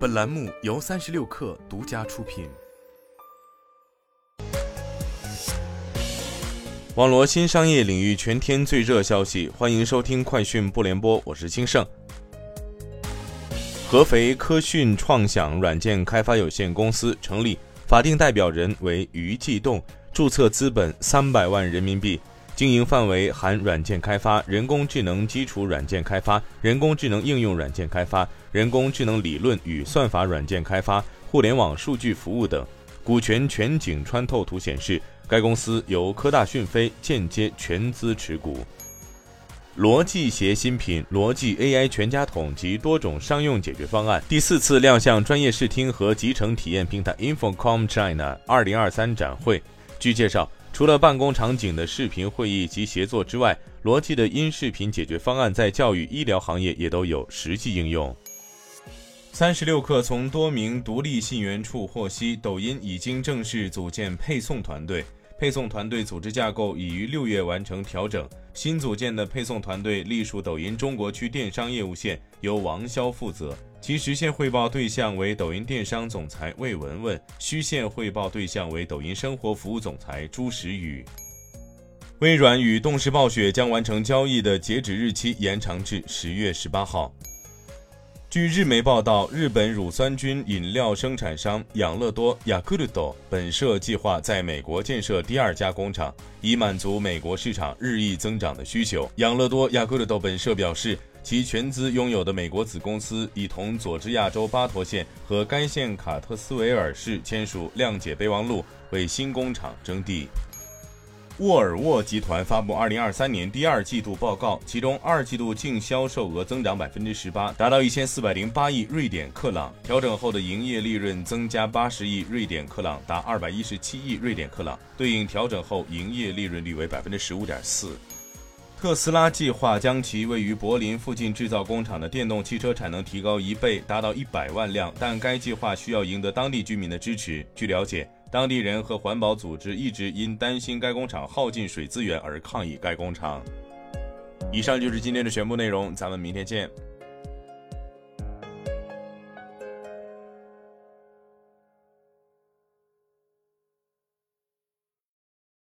本栏目由三十六氪独家出品。网罗新商业领域全天最热消息，欢迎收听快讯不联播，我是金盛。合肥科讯创想软件开发有限公司成立，法定代表人为于继栋，注册资本三百万人民币。经营范围含软件开发、人工智能基础软件开发、人工智能应用软件开发、人工智能理论与算法软件开发、互联网数据服务等。股权全景穿透图显示，该公司由科大讯飞间接全资持股。逻辑携新品逻辑 AI 全家桶及多种商用解决方案第四次亮相专业视听和集成体验平台 Infocom China 二零二三展会。据介绍。除了办公场景的视频会议及协作之外，罗技的音视频解决方案在教育、医疗行业也都有实际应用。三十六氪从多名独立信源处获悉，抖音已经正式组建配送团队，配送团队组织架构已于六月完成调整。新组建的配送团队隶属抖音中国区电商业务线，由王潇负责。其实线汇报对象为抖音电商总裁魏文文，虚线汇报对象为抖音生活服务总裁朱时宇。微软与动视暴雪将完成交易的截止日期延长至十月十八号。据日媒报道，日本乳酸菌饮料生产商养乐多 （Yakult） 本社计划在美国建设第二家工厂，以满足美国市场日益增长的需求。养乐多 （Yakult） 本社表示。其全资拥有的美国子公司已同佐治亚州巴托县和该县卡特斯维尔市签署谅解备忘录，为新工厂征地。沃尔沃集团发布二零二三年第二季度报告，其中二季度净销售额增长百分之十八，达到一千四百零八亿瑞典克朗，调整后的营业利润增加八十亿瑞典克朗，达二百一十七亿瑞典克朗，对应调整后营业利润率为百分之十五点四。特斯拉计划将其位于柏林附近制造工厂的电动汽车产能提高一倍，达到一百万辆。但该计划需要赢得当地居民的支持。据了解，当地人和环保组织一直因担心该工厂耗尽水资源而抗议该工厂。以上就是今天的全部内容，咱们明天见。